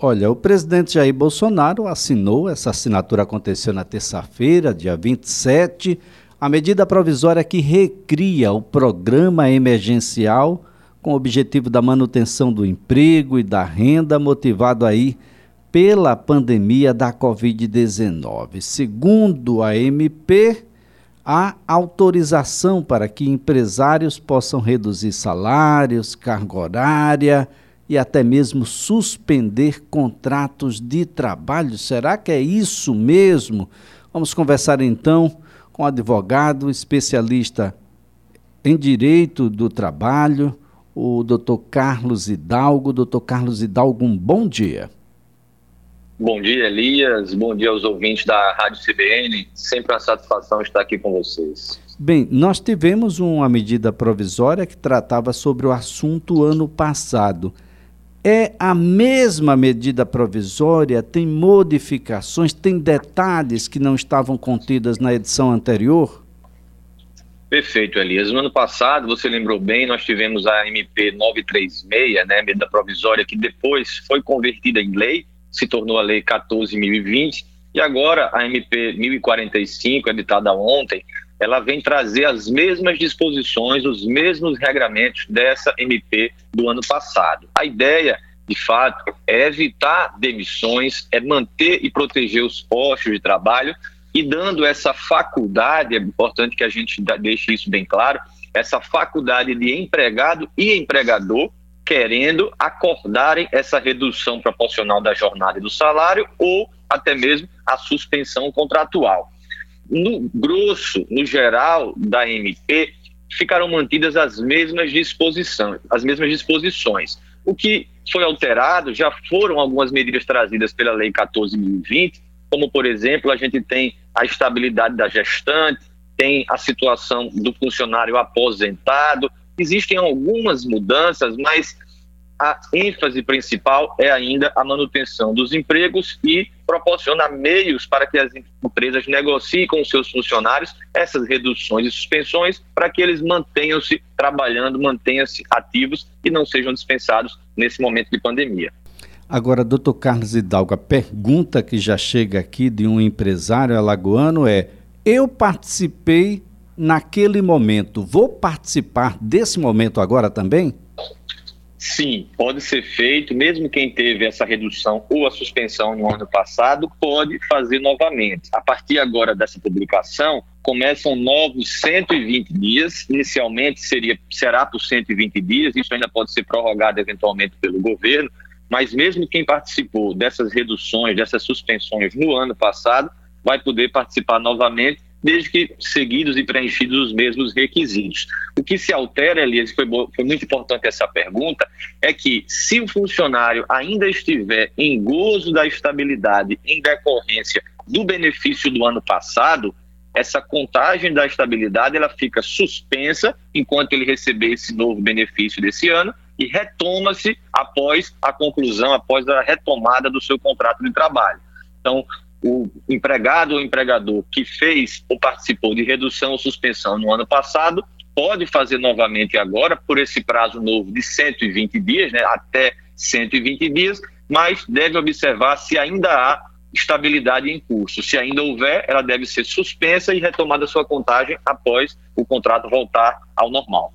Olha, o presidente Jair Bolsonaro assinou, essa assinatura aconteceu na terça-feira, dia 27, a medida provisória que recria o programa emergencial com o objetivo da manutenção do emprego e da renda, motivado aí pela pandemia da Covid-19. Segundo a MP, há autorização para que empresários possam reduzir salários, carga horária e até mesmo suspender contratos de trabalho. Será que é isso mesmo? Vamos conversar então com o advogado especialista em direito do trabalho, o doutor Carlos Hidalgo. Doutor Carlos Hidalgo, um bom dia. Bom dia, Elias. Bom dia aos ouvintes da Rádio CBN. Sempre uma satisfação estar aqui com vocês. Bem, nós tivemos uma medida provisória que tratava sobre o assunto ano passado. É a mesma medida provisória? Tem modificações? Tem detalhes que não estavam contidas na edição anterior? Perfeito, Elias. No ano passado, você lembrou bem, nós tivemos a MP 936, né, medida provisória, que depois foi convertida em lei, se tornou a Lei 14.020, e agora a MP 1045, editada ontem, ela vem trazer as mesmas disposições, os mesmos regramentos dessa MP do ano passado. A ideia, de fato, é evitar demissões, é manter e proteger os postos de trabalho e dando essa faculdade, é importante que a gente deixe isso bem claro, essa faculdade de empregado e empregador querendo acordarem essa redução proporcional da jornada e do salário ou até mesmo a suspensão contratual. No grosso, no geral da MP, ficaram mantidas as mesmas disposições, as mesmas disposições. O que foi alterado já foram algumas medidas trazidas pela Lei 14.020, como, por exemplo, a gente tem a estabilidade da gestante, tem a situação do funcionário aposentado. Existem algumas mudanças, mas a ênfase principal é ainda a manutenção dos empregos e proporcionar meios para que as empresas negociem com seus funcionários essas reduções e suspensões para que eles mantenham-se trabalhando, mantenham-se ativos e não sejam dispensados nesse momento de pandemia. Agora, doutor Carlos Hidalgo, a pergunta que já chega aqui de um empresário alagoano é: eu participei naquele momento, vou participar desse momento agora também? Sim, pode ser feito, mesmo quem teve essa redução ou a suspensão no ano passado, pode fazer novamente. A partir agora dessa publicação, começam novos 120 dias, inicialmente seria, será por 120 dias, isso ainda pode ser prorrogado eventualmente pelo governo, mas mesmo quem participou dessas reduções, dessas suspensões no ano passado, vai poder participar novamente, desde que seguidos e preenchidos os mesmos requisitos. O que se altera, Elias, foi, foi muito importante essa pergunta, é que se o funcionário ainda estiver em gozo da estabilidade em decorrência do benefício do ano passado, essa contagem da estabilidade ela fica suspensa enquanto ele receber esse novo benefício desse ano e retoma-se após a conclusão, após a retomada do seu contrato de trabalho. Então, o empregado ou empregador que fez ou participou de redução ou suspensão no ano passado pode fazer novamente agora por esse prazo novo de 120 dias, né, até 120 dias, mas deve observar se ainda há estabilidade em curso. Se ainda houver, ela deve ser suspensa e retomada sua contagem após o contrato voltar ao normal.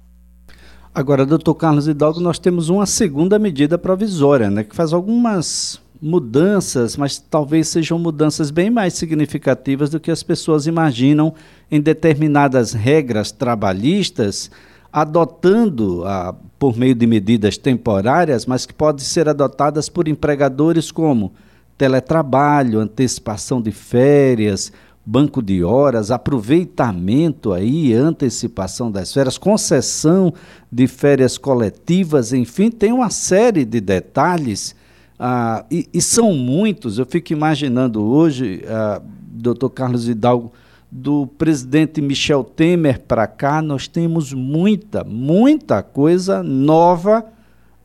Agora, doutor Carlos Hidalgo, nós temos uma segunda medida provisória, né, que faz algumas mudanças, mas talvez sejam mudanças bem mais significativas do que as pessoas imaginam em determinadas regras trabalhistas, adotando ah, por meio de medidas temporárias, mas que podem ser adotadas por empregadores como teletrabalho, antecipação de férias, banco de horas, aproveitamento aí, antecipação das férias, concessão de férias coletivas, enfim, tem uma série de detalhes ah, e, e, são muitos. Eu fico imaginando hoje, ah, doutor Carlos Hidalgo, do presidente Michel Temer para cá, nós temos muita, muita coisa nova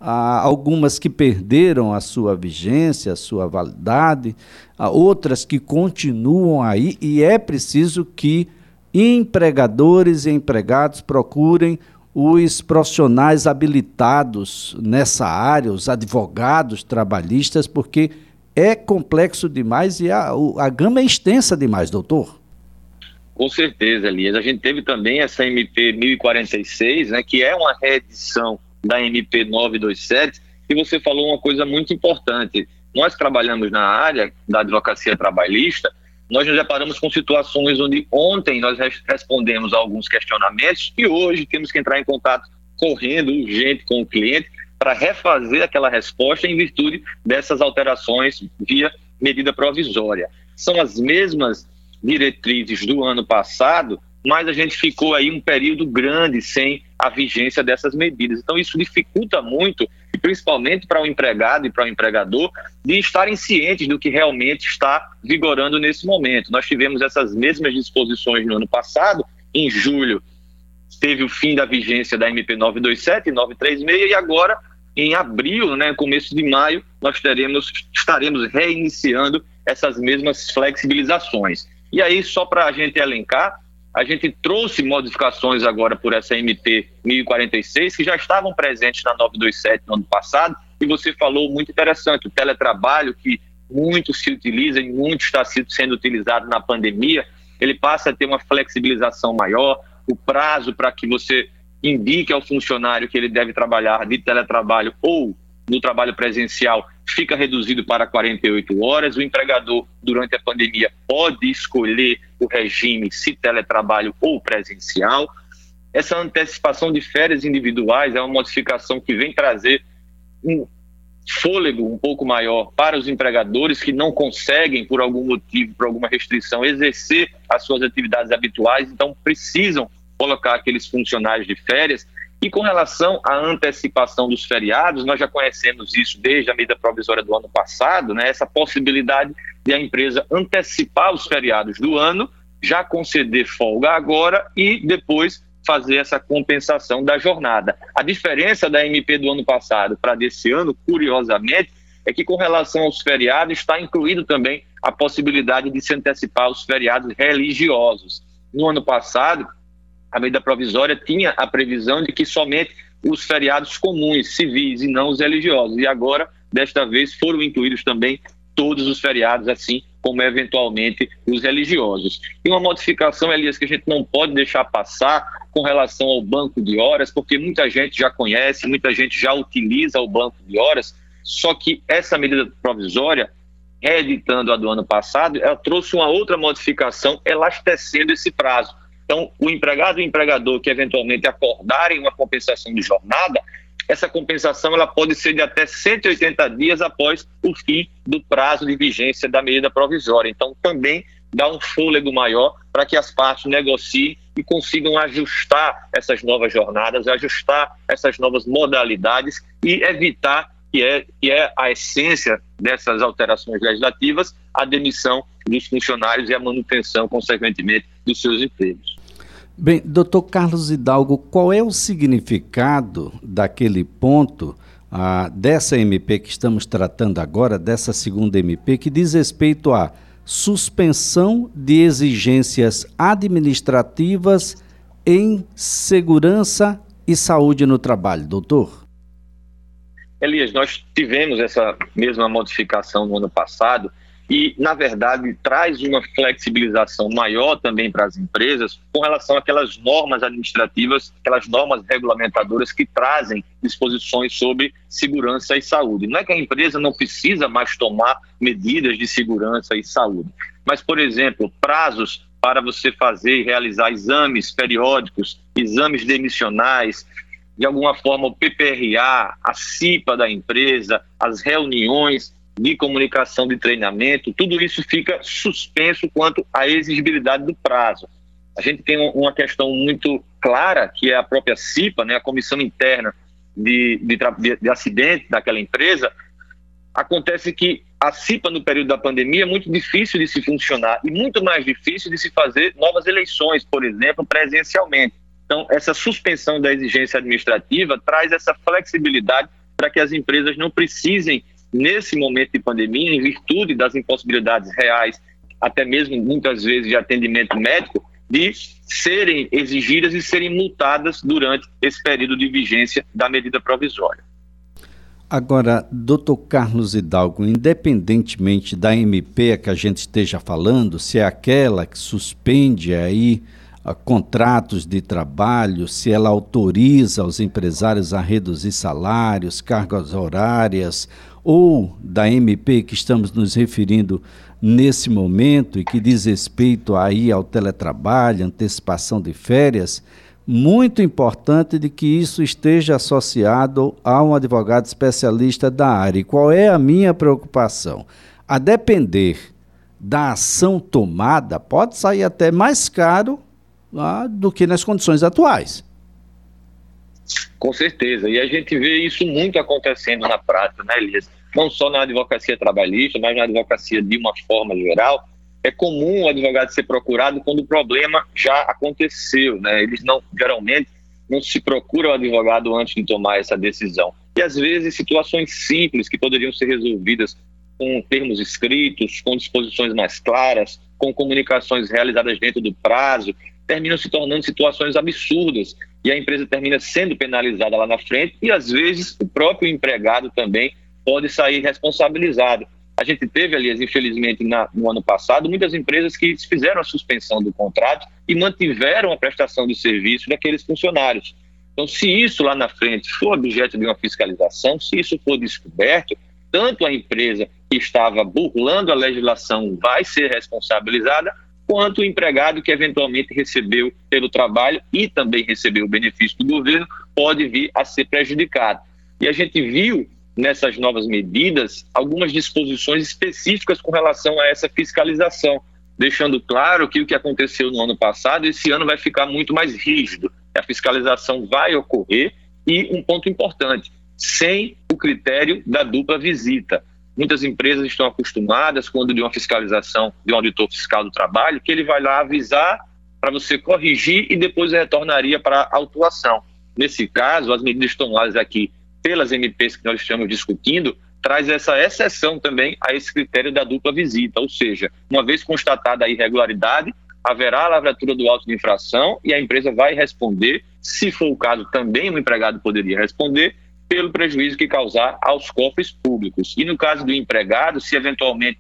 Há algumas que perderam a sua vigência, a sua validade, há outras que continuam aí, e é preciso que empregadores e empregados procurem os profissionais habilitados nessa área, os advogados trabalhistas, porque é complexo demais e a, a gama é extensa demais, doutor. Com certeza, Elias. A gente teve também essa MP 1046, né, que é uma reedição da MP 927, e você falou uma coisa muito importante. Nós trabalhamos na área da advocacia trabalhista, nós nos deparamos com situações onde ontem nós respondemos a alguns questionamentos e hoje temos que entrar em contato correndo, urgente com o cliente, para refazer aquela resposta em virtude dessas alterações via medida provisória. São as mesmas diretrizes do ano passado, mas a gente ficou aí um período grande sem a vigência dessas medidas. Então, isso dificulta muito, principalmente para o empregado e para o empregador, de estarem cientes do que realmente está vigorando nesse momento. Nós tivemos essas mesmas disposições no ano passado, em julho teve o fim da vigência da MP 927 e 936 e agora em abril, né, começo de maio, nós teremos estaremos reiniciando essas mesmas flexibilizações. E aí só para a gente elencar, a gente trouxe modificações agora por essa MP 1046, que já estavam presentes na 927 no ano passado, e você falou muito interessante, o teletrabalho, que muito se utiliza e muito está sendo utilizado na pandemia, ele passa a ter uma flexibilização maior, o prazo para que você indique ao funcionário que ele deve trabalhar de teletrabalho ou no trabalho presencial fica reduzido para 48 horas. O empregador, durante a pandemia, pode escolher o regime se teletrabalho ou presencial. Essa antecipação de férias individuais é uma modificação que vem trazer um fôlego um pouco maior para os empregadores que não conseguem, por algum motivo, por alguma restrição, exercer as suas atividades habituais, então precisam colocar aqueles funcionários de férias e com relação à antecipação dos feriados, nós já conhecemos isso desde a medida provisória do ano passado, né? essa possibilidade de a empresa antecipar os feriados do ano, já conceder folga agora e depois fazer essa compensação da jornada. A diferença da MP do ano passado para desse ano, curiosamente, é que com relação aos feriados está incluído também a possibilidade de se antecipar os feriados religiosos. No ano passado, a medida provisória tinha a previsão de que somente os feriados comuns, civis e não os religiosos. E agora, desta vez, foram incluídos também todos os feriados, assim como eventualmente os religiosos. E uma modificação, Elias, que a gente não pode deixar passar com relação ao banco de horas, porque muita gente já conhece, muita gente já utiliza o banco de horas, só que essa medida provisória, reeditando a do ano passado, ela trouxe uma outra modificação, elastecendo esse prazo. Então, o empregado e o empregador que eventualmente acordarem uma compensação de jornada, essa compensação ela pode ser de até 180 dias após o fim do prazo de vigência da medida provisória. Então, também dá um fôlego maior para que as partes negociem e consigam ajustar essas novas jornadas, ajustar essas novas modalidades e evitar que é, que é a essência dessas alterações legislativas, a demissão dos funcionários e a manutenção, consequentemente, dos seus empregos. Bem, doutor Carlos Hidalgo, qual é o significado daquele ponto ah, dessa MP que estamos tratando agora, dessa segunda MP, que diz respeito à suspensão de exigências administrativas em segurança e saúde no trabalho, doutor? Elias, nós tivemos essa mesma modificação no ano passado e, na verdade, traz uma flexibilização maior também para as empresas com relação àquelas normas administrativas, aquelas normas regulamentadoras que trazem disposições sobre segurança e saúde. Não é que a empresa não precisa mais tomar medidas de segurança e saúde, mas, por exemplo, prazos para você fazer e realizar exames periódicos, exames demissionais, de alguma forma o PPRA, a CIPA da empresa, as reuniões de comunicação de treinamento, tudo isso fica suspenso quanto à exigibilidade do prazo. A gente tem uma questão muito clara, que é a própria CIPA, né, a Comissão Interna de, de, de Acidente daquela empresa. Acontece que a CIPA, no período da pandemia, é muito difícil de se funcionar e muito mais difícil de se fazer novas eleições, por exemplo, presencialmente. Então, essa suspensão da exigência administrativa traz essa flexibilidade para que as empresas não precisem nesse momento de pandemia, em virtude das impossibilidades reais, até mesmo muitas vezes de atendimento médico, de serem exigidas e serem multadas durante esse período de vigência da medida provisória. Agora, doutor Carlos Hidalgo, independentemente da MP que a gente esteja falando, se é aquela que suspende aí uh, contratos de trabalho, se ela autoriza os empresários a reduzir salários, cargas horárias, ou da MP que estamos nos referindo nesse momento e que diz respeito aí ao teletrabalho, antecipação de férias, muito importante de que isso esteja associado a um advogado especialista da área. E qual é a minha preocupação? A depender da ação tomada, pode sair até mais caro ah, do que nas condições atuais. Com certeza. E a gente vê isso muito acontecendo na prática, né, Elias? Não só na advocacia trabalhista, mas na advocacia de uma forma geral é comum o advogado ser procurado quando o problema já aconteceu, né? Eles não, geralmente, não se procura o advogado antes de tomar essa decisão. E às vezes situações simples que poderiam ser resolvidas com termos escritos, com disposições mais claras, com comunicações realizadas dentro do prazo, terminam se tornando situações absurdas e a empresa termina sendo penalizada lá na frente e às vezes o próprio empregado também pode sair responsabilizado. A gente teve, aliás, infelizmente, na, no ano passado, muitas empresas que fizeram a suspensão do contrato e mantiveram a prestação de serviço daqueles funcionários. Então, se isso lá na frente for objeto de uma fiscalização, se isso for descoberto, tanto a empresa que estava burlando a legislação vai ser responsabilizada, quanto o empregado que eventualmente recebeu pelo trabalho e também recebeu o benefício do governo pode vir a ser prejudicado. E a gente viu nessas novas medidas algumas disposições específicas com relação a essa fiscalização, deixando claro que o que aconteceu no ano passado, esse ano vai ficar muito mais rígido. A fiscalização vai ocorrer e um ponto importante, sem o critério da dupla visita. Muitas empresas estão acostumadas, quando de uma fiscalização de um auditor fiscal do trabalho, que ele vai lá avisar para você corrigir e depois retornaria para a autuação. Nesse caso, as medidas tomadas aqui pelas MPs que nós estamos discutindo, traz essa exceção também a esse critério da dupla visita, ou seja, uma vez constatada a irregularidade, haverá a lavratura do auto de infração e a empresa vai responder, se for o caso, também o empregado poderia responder, pelo prejuízo que causar aos cofres públicos. E no caso do empregado, se eventualmente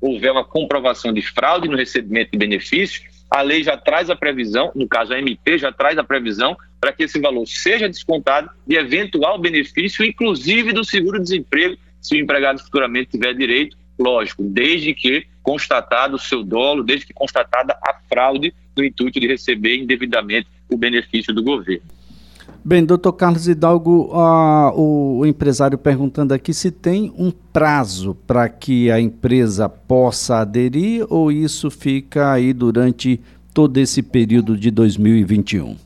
houver uma comprovação de fraude no recebimento de benefício, a lei já traz a previsão, no caso a MP já traz a previsão para que esse valor seja descontado de eventual benefício, inclusive do seguro-desemprego, se o empregado futuramente tiver direito, lógico, desde que constatado o seu dolo, desde que constatada a fraude no intuito de receber indevidamente o benefício do governo. Bem, doutor Carlos Hidalgo, o, o, empresário perguntando aqui se tem um prazo para que a empresa possa aderir ou isso fica aí durante todo esse período de 2021?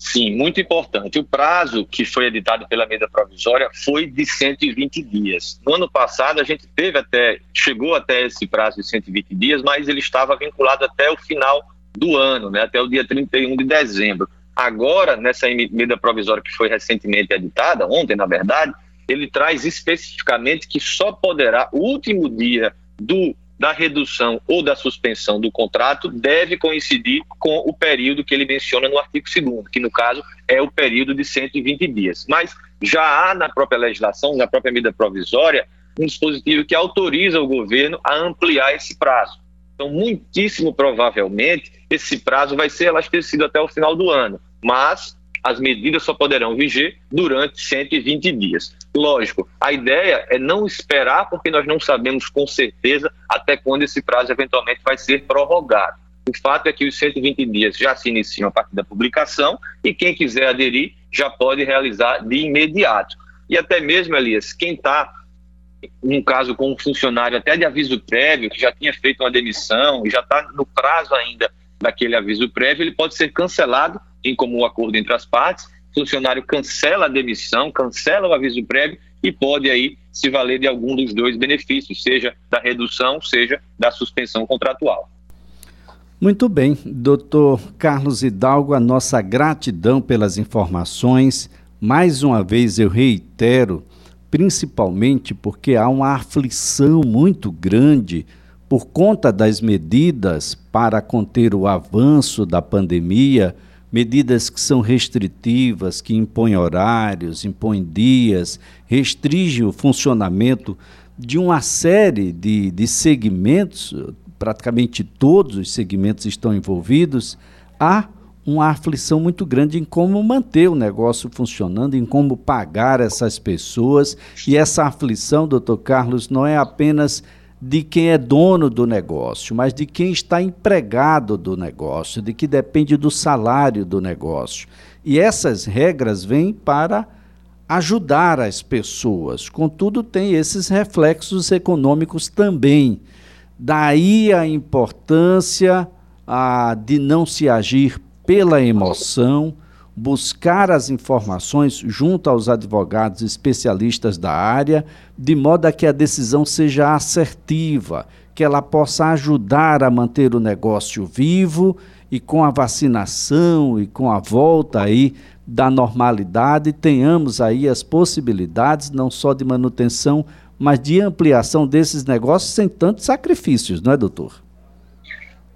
Sim, muito importante. O prazo que foi editado pela medida provisória foi de 120 dias. No ano passado, a gente teve até, chegou até esse prazo de 120 dias, mas ele estava vinculado até o final do ano, né, até o dia 31 de dezembro. Agora, nessa medida provisória que foi recentemente editada, ontem, na verdade, ele traz especificamente que só poderá, o último dia do, da redução ou da suspensão do contrato deve coincidir com o período que ele menciona no artigo 2 que no caso é o período de 120 dias. Mas já há na própria legislação, na própria medida provisória, um dispositivo que autoriza o governo a ampliar esse prazo. Então, muitíssimo provavelmente, esse prazo vai ser elastecido até o final do ano mas as medidas só poderão viger durante 120 dias. Lógico, a ideia é não esperar, porque nós não sabemos com certeza até quando esse prazo eventualmente vai ser prorrogado. O fato é que os 120 dias já se iniciam a partir da publicação e quem quiser aderir já pode realizar de imediato. E até mesmo, Elias, quem está, num caso com um funcionário até de aviso prévio, que já tinha feito uma demissão e já está no prazo ainda daquele aviso prévio, ele pode ser cancelado em comum acordo entre as partes, o funcionário cancela a demissão, cancela o aviso prévio e pode aí se valer de algum dos dois benefícios, seja da redução, seja da suspensão contratual. Muito bem, doutor Carlos Hidalgo, a nossa gratidão pelas informações. Mais uma vez eu reitero, principalmente porque há uma aflição muito grande por conta das medidas para conter o avanço da pandemia, medidas que são restritivas, que impõem horários, impõem dias, restringem o funcionamento de uma série de, de segmentos, praticamente todos os segmentos estão envolvidos, há uma aflição muito grande em como manter o negócio funcionando, em como pagar essas pessoas. E essa aflição, doutor Carlos, não é apenas de quem é dono do negócio, mas de quem está empregado do negócio, de que depende do salário do negócio. E essas regras vêm para ajudar as pessoas, contudo, tem esses reflexos econômicos também. Daí a importância a, de não se agir pela emoção, buscar as informações junto aos advogados especialistas da área, de modo a que a decisão seja assertiva, que ela possa ajudar a manter o negócio vivo e com a vacinação e com a volta aí da normalidade, tenhamos aí as possibilidades não só de manutenção, mas de ampliação desses negócios sem tantos sacrifícios, não é, doutor?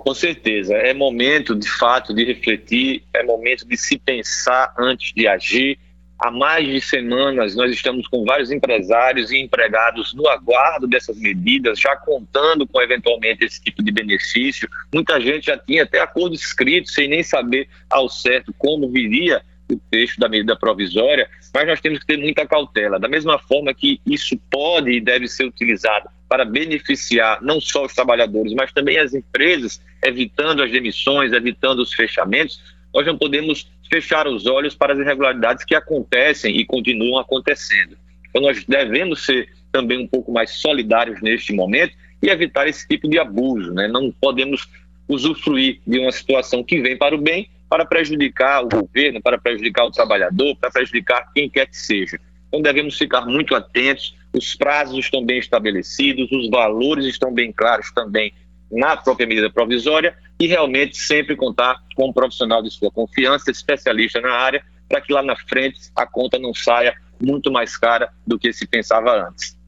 Com certeza. É momento, de fato, de refletir, é momento de se pensar antes de agir. Há mais de semanas nós estamos com vários empresários e empregados no aguardo dessas medidas, já contando com eventualmente esse tipo de benefício. Muita gente já tinha até acordo escrito, sem nem saber ao certo como viria o texto da medida provisória, mas nós temos que ter muita cautela. Da mesma forma que isso pode e deve ser utilizado para beneficiar não só os trabalhadores, mas também as empresas, evitando as demissões, evitando os fechamentos, nós não podemos fechar os olhos para as irregularidades que acontecem e continuam acontecendo. Então, nós devemos ser também um pouco mais solidários neste momento e evitar esse tipo de abuso. Né? Não podemos usufruir de uma situação que vem para o bem para prejudicar o governo, para prejudicar o trabalhador, para prejudicar quem quer que seja. Então devemos ficar muito atentos, os prazos estão bem estabelecidos, os valores estão bem claros também na própria medida provisória e realmente sempre contar com um profissional de sua confiança, especialista na área, para que lá na frente a conta não saia muito mais cara do que se pensava antes.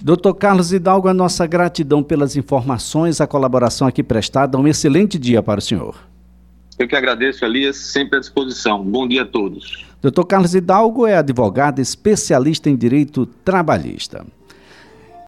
Doutor Carlos Hidalgo, a nossa gratidão pelas informações, a colaboração aqui prestada. Um excelente dia para o senhor. Eu que agradeço, Elias, sempre à disposição. Bom dia a todos. Doutor Carlos Hidalgo é advogado especialista em direito trabalhista.